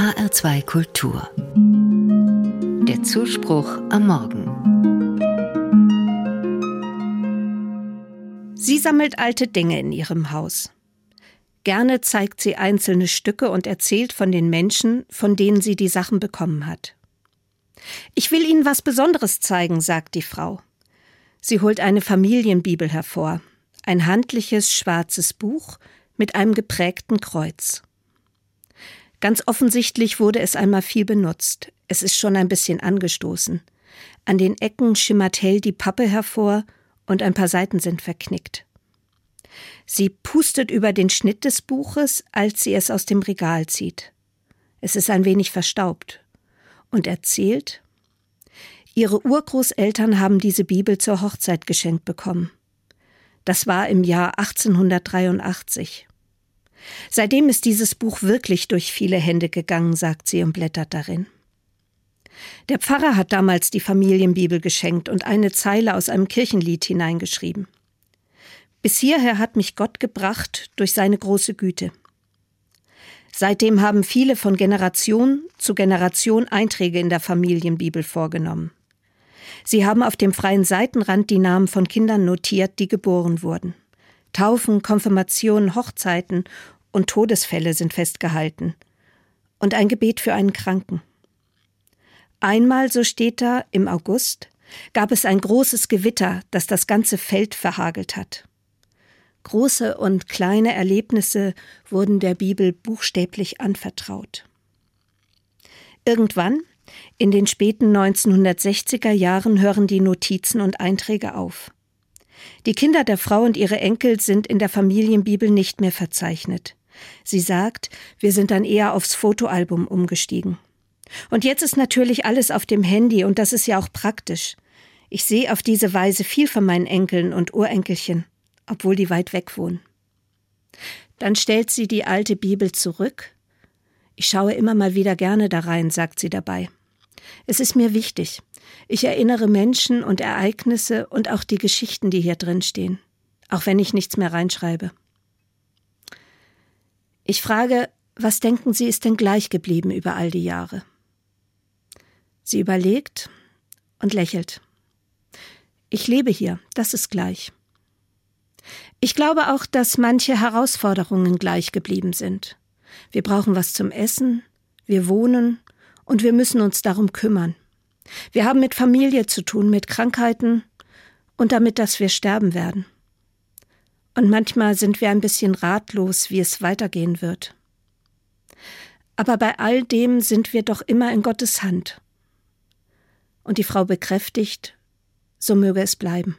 HR2 Kultur. Der Zuspruch am Morgen. Sie sammelt alte Dinge in ihrem Haus. Gerne zeigt sie einzelne Stücke und erzählt von den Menschen, von denen sie die Sachen bekommen hat. Ich will Ihnen was Besonderes zeigen, sagt die Frau. Sie holt eine Familienbibel hervor, ein handliches schwarzes Buch mit einem geprägten Kreuz. Ganz offensichtlich wurde es einmal viel benutzt. Es ist schon ein bisschen angestoßen. An den Ecken schimmert hell die Pappe hervor und ein paar Seiten sind verknickt. Sie pustet über den Schnitt des Buches, als sie es aus dem Regal zieht. Es ist ein wenig verstaubt und erzählt, Ihre Urgroßeltern haben diese Bibel zur Hochzeit geschenkt bekommen. Das war im Jahr 1883. Seitdem ist dieses Buch wirklich durch viele Hände gegangen, sagt sie und blättert darin. Der Pfarrer hat damals die Familienbibel geschenkt und eine Zeile aus einem Kirchenlied hineingeschrieben. Bis hierher hat mich Gott gebracht durch seine große Güte. Seitdem haben viele von Generation zu Generation Einträge in der Familienbibel vorgenommen. Sie haben auf dem freien Seitenrand die Namen von Kindern notiert, die geboren wurden. Taufen, Konfirmationen, Hochzeiten und Todesfälle sind festgehalten. Und ein Gebet für einen Kranken. Einmal, so steht da, im August, gab es ein großes Gewitter, das das ganze Feld verhagelt hat. Große und kleine Erlebnisse wurden der Bibel buchstäblich anvertraut. Irgendwann, in den späten 1960er Jahren, hören die Notizen und Einträge auf. Die Kinder der Frau und ihre Enkel sind in der Familienbibel nicht mehr verzeichnet. Sie sagt, wir sind dann eher aufs Fotoalbum umgestiegen. Und jetzt ist natürlich alles auf dem Handy und das ist ja auch praktisch. Ich sehe auf diese Weise viel von meinen Enkeln und Urenkelchen, obwohl die weit weg wohnen. Dann stellt sie die alte Bibel zurück. Ich schaue immer mal wieder gerne da rein, sagt sie dabei. Es ist mir wichtig. Ich erinnere Menschen und Ereignisse und auch die Geschichten, die hier drin stehen, auch wenn ich nichts mehr reinschreibe. Ich frage, was denken Sie ist denn gleich geblieben über all die Jahre? Sie überlegt und lächelt. Ich lebe hier, das ist gleich. Ich glaube auch, dass manche Herausforderungen gleich geblieben sind. Wir brauchen was zum Essen, wir wohnen und wir müssen uns darum kümmern. Wir haben mit Familie zu tun, mit Krankheiten und damit, dass wir sterben werden. Und manchmal sind wir ein bisschen ratlos, wie es weitergehen wird. Aber bei all dem sind wir doch immer in Gottes Hand. Und die Frau bekräftigt, so möge es bleiben.